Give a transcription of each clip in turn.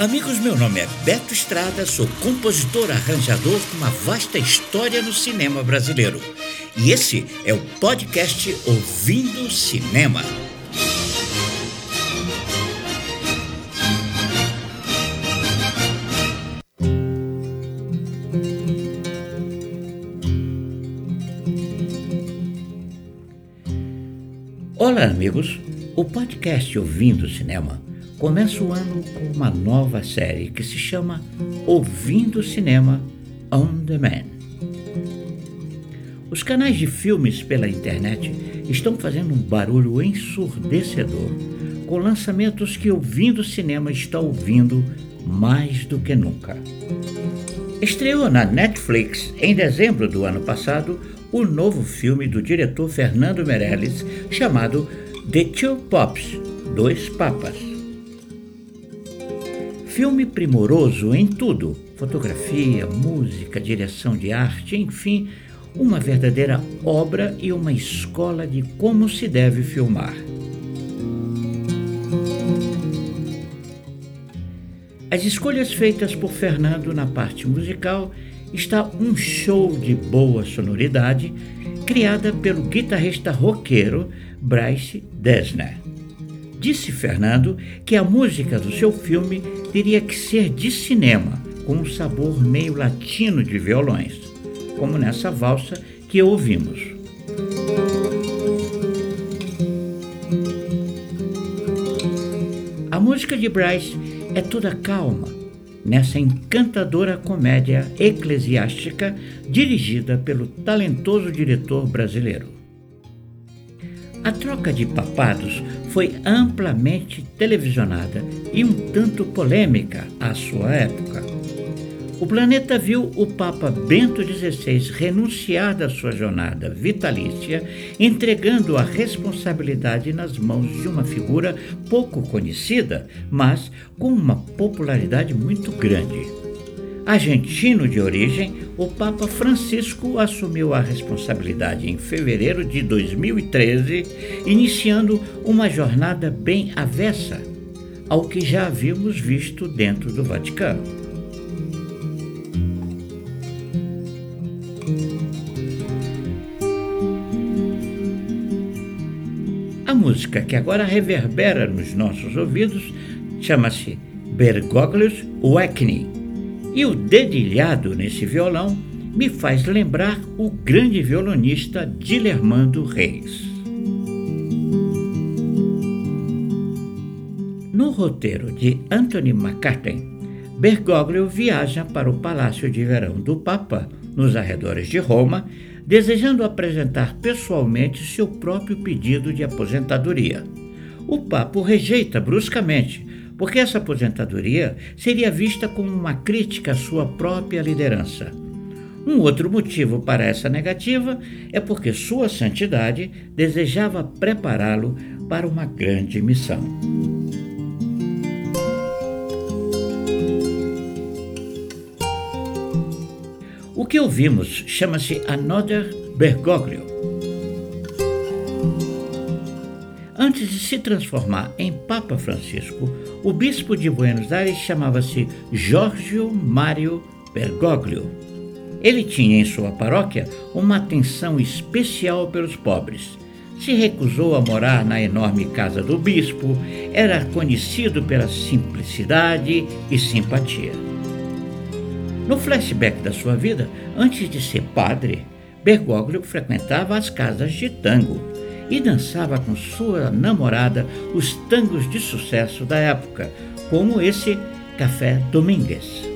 Amigos, meu nome é Beto Estrada, sou compositor arranjador com uma vasta história no cinema brasileiro. E esse é o podcast Ouvindo Cinema. Olá, amigos. O podcast Ouvindo Cinema começa o ano com uma nova série que se chama Ouvindo Cinema On Demand. Os canais de filmes pela internet estão fazendo um barulho ensurdecedor com lançamentos que Ouvindo Cinema está ouvindo mais do que nunca. Estreou na Netflix em dezembro do ano passado o novo filme do diretor Fernando Meirelles chamado The Two Pops Dois Papas Filme primoroso em tudo: fotografia, música, direção de arte, enfim, uma verdadeira obra e uma escola de como se deve filmar. As escolhas feitas por Fernando na parte musical está um show de boa sonoridade criada pelo guitarrista roqueiro Bryce Dessner. Disse Fernando que a música do seu filme teria que ser de cinema, com um sabor meio latino de violões, como nessa valsa que ouvimos. A música de Bryce é toda calma, nessa encantadora comédia eclesiástica dirigida pelo talentoso diretor brasileiro. A troca de papados foi amplamente televisionada e um tanto polêmica à sua época. O planeta viu o Papa Bento XVI renunciar da sua jornada vitalícia, entregando a responsabilidade nas mãos de uma figura pouco conhecida, mas com uma popularidade muito grande. Argentino de origem, o Papa Francisco assumiu a responsabilidade em fevereiro de 2013, iniciando uma jornada bem avessa ao que já havíamos visto dentro do Vaticano. A música que agora reverbera nos nossos ouvidos chama-se Bergoglios Wakening e o dedilhado nesse violão me faz lembrar o grande violonista Dilermando Reis. No roteiro de Anthony McCartney, Bergoglio viaja para o Palácio de Verão do Papa, nos arredores de Roma, desejando apresentar pessoalmente seu próprio pedido de aposentadoria. O Papa o rejeita bruscamente, porque essa aposentadoria seria vista como uma crítica à sua própria liderança. Um outro motivo para essa negativa é porque Sua Santidade desejava prepará-lo para uma grande missão. O que ouvimos chama-se Another Bergoglio. Antes de se transformar em Papa Francisco, o bispo de Buenos Aires chamava-se Giorgio Mário Bergoglio. Ele tinha em sua paróquia uma atenção especial pelos pobres. Se recusou a morar na enorme casa do bispo, era conhecido pela simplicidade e simpatia. No flashback da sua vida, antes de ser padre, Bergoglio frequentava as casas de tango e dançava com sua namorada os tangos de sucesso da época, como esse Café Domingues.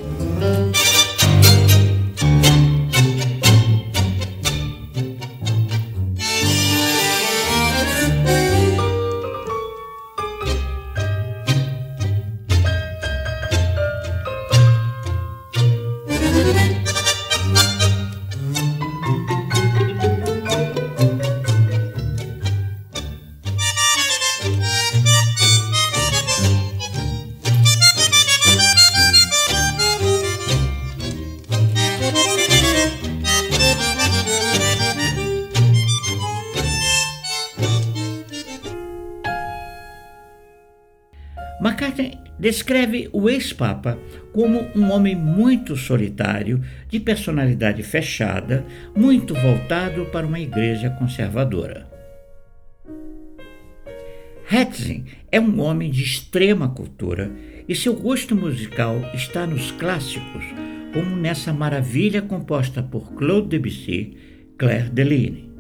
Descreve o ex-papa como um homem muito solitário, de personalidade fechada, muito voltado para uma igreja conservadora. Hetzing é um homem de extrema cultura e seu gosto musical está nos clássicos, como nessa maravilha composta por Claude Debussy, Claire Deline.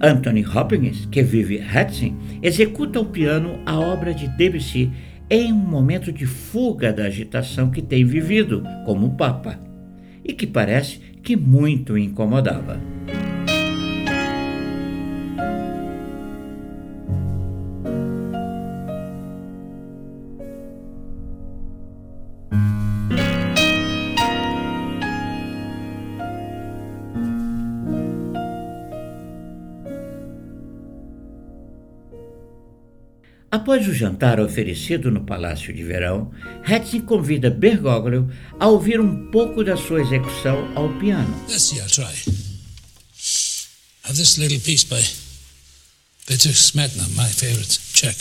Anthony Hopkins, que vive Hetzing, executa ao piano a obra de Debussy em um momento de fuga da agitação que tem vivido como Papa e que parece que muito incomodava. Após o jantar oferecido no Palácio de Verão, Hetzing convida Bergoglio a ouvir um pouco da sua execução ao piano. Let's see, I'll try. Have this little piece by Peter Smetana, my favorite Czech,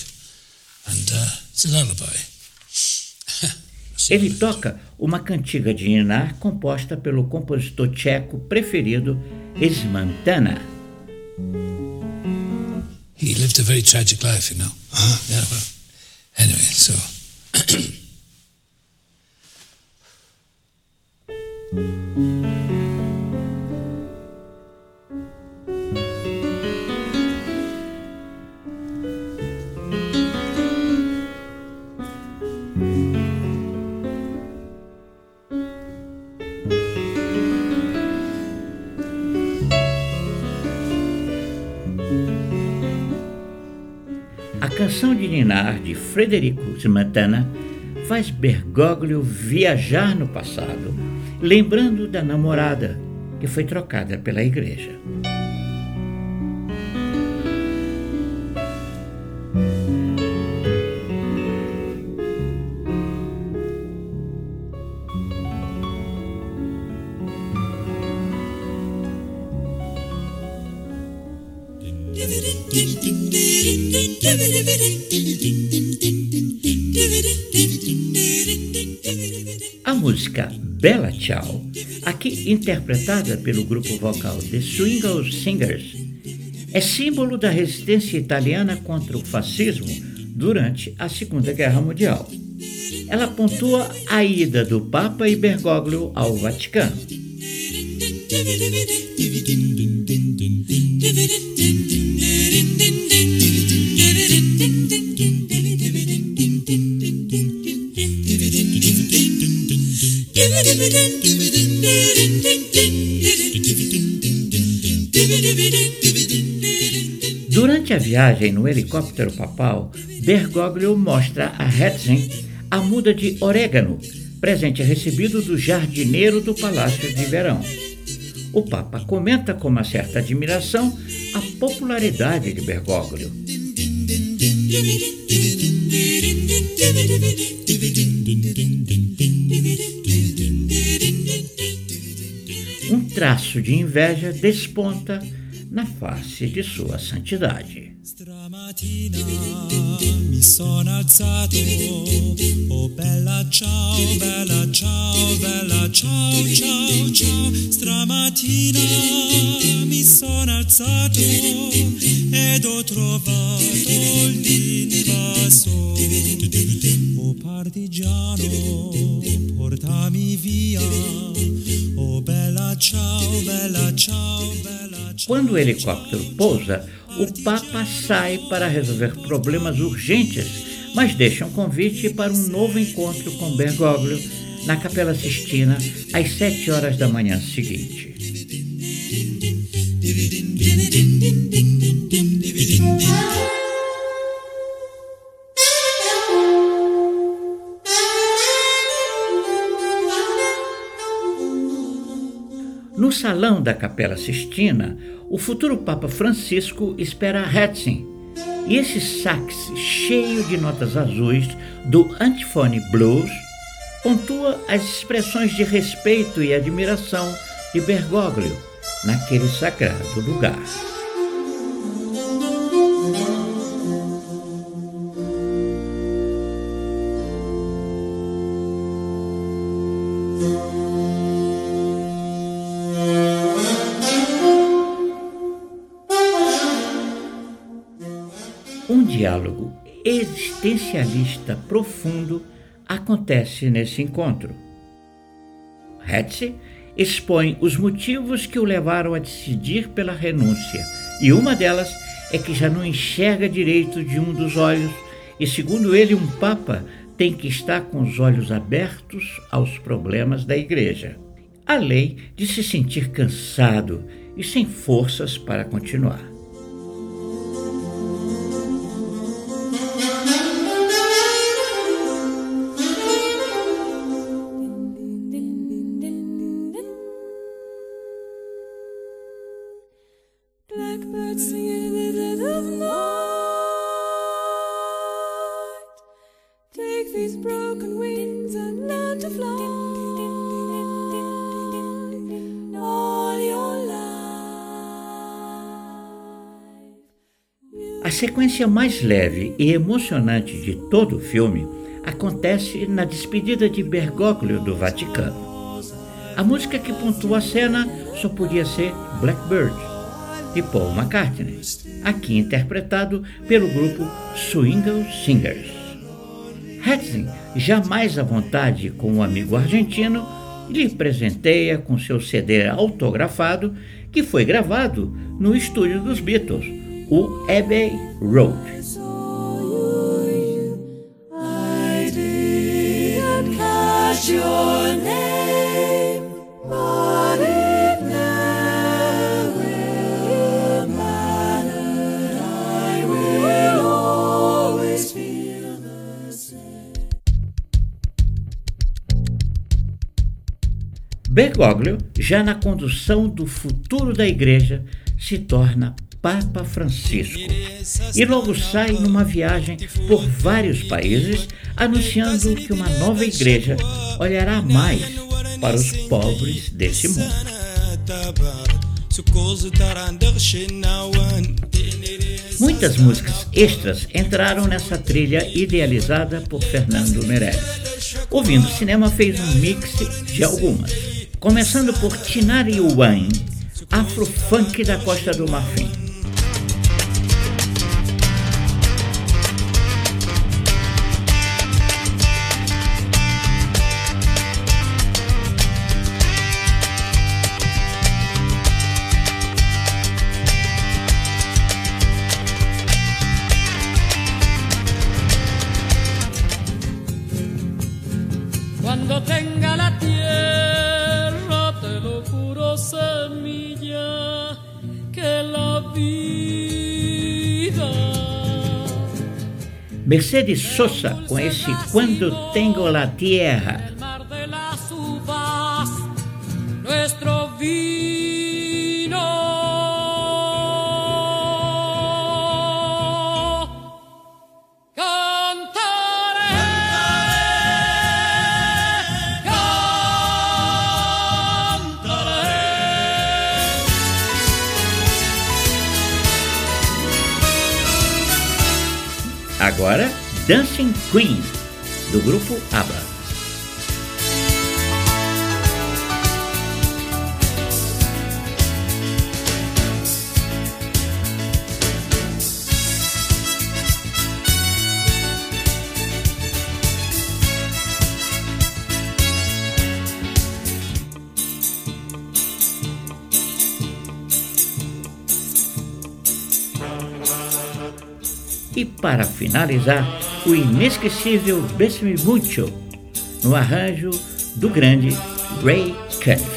and uh, it's a lullaby. Ele toca uma cantiga de Ninar composta pelo compositor tcheco preferido Smetana. He lived a very tragic life, you know. Huh? Yeah, well, anyway, so. Canção de Ninar de Frederico Smetana faz Bergoglio viajar no passado, lembrando da namorada que foi trocada pela igreja. A música Bella Ciao, aqui interpretada pelo grupo vocal The Swingle Singers, é símbolo da resistência italiana contra o fascismo durante a Segunda Guerra Mundial. Ela pontua a ida do Papa e Bergoglio ao Vaticano. Viagem no helicóptero papal, Bergoglio mostra a Hetzing a muda de orégano, presente recebido do jardineiro do Palácio de Verão. O Papa comenta com uma certa admiração a popularidade de Bergoglio. Um traço de inveja desponta na face de sua santidade. Stramattina mi sono alzato, oh bella ciao, bella ciao, bella ciao, ciao, ciao. Stramattina mi sono alzato ed ho trovato l'invaso. Oh partigiano, portami via, oh bella ciao, bella ciao, bella ciao. Quando o helicóptero pousa, o Papa sai para resolver problemas urgentes, mas deixa um convite para um novo encontro com Bergoglio na Capela Sistina às sete horas da manhã seguinte. Salão da Capela Sistina, o futuro Papa Francisco espera Hetzing, e esse sax cheio de notas azuis do Antiphone Blues pontua as expressões de respeito e admiração de Bergoglio naquele sagrado lugar. Existencialista profundo acontece nesse encontro. Hetze expõe os motivos que o levaram a decidir pela renúncia, e uma delas é que já não enxerga direito de um dos olhos, e segundo ele, um Papa tem que estar com os olhos abertos aos problemas da Igreja, além de se sentir cansado e sem forças para continuar. Sequência mais leve e emocionante de todo o filme acontece na despedida de Bergoglio do Vaticano. A música que pontua a cena só podia ser Blackbird, de Paul McCartney, aqui interpretado pelo grupo Swingle Singers. Hetzing, jamais à vontade com o amigo argentino, lhe presenteia com seu CD autografado que foi gravado no estúdio dos Beatles o Abbey Road. Bergoglio, já na condução do futuro da igreja, se torna Papa Francisco e logo sai numa viagem por vários países anunciando que uma nova igreja olhará mais para os pobres desse mundo. Muitas músicas extras entraram nessa trilha idealizada por Fernando Meirelles. Ouvindo Cinema fez um mix de algumas, começando por Tinari Wine, afro-funk da Costa do Marfim. Mercedes Sosa com esse Quando Tengo la Tierra. Agora, Dancing Queen, do grupo ABBA. E para finalizar, o inesquecível Besme Mucho, no arranjo do grande Ray Cunningham.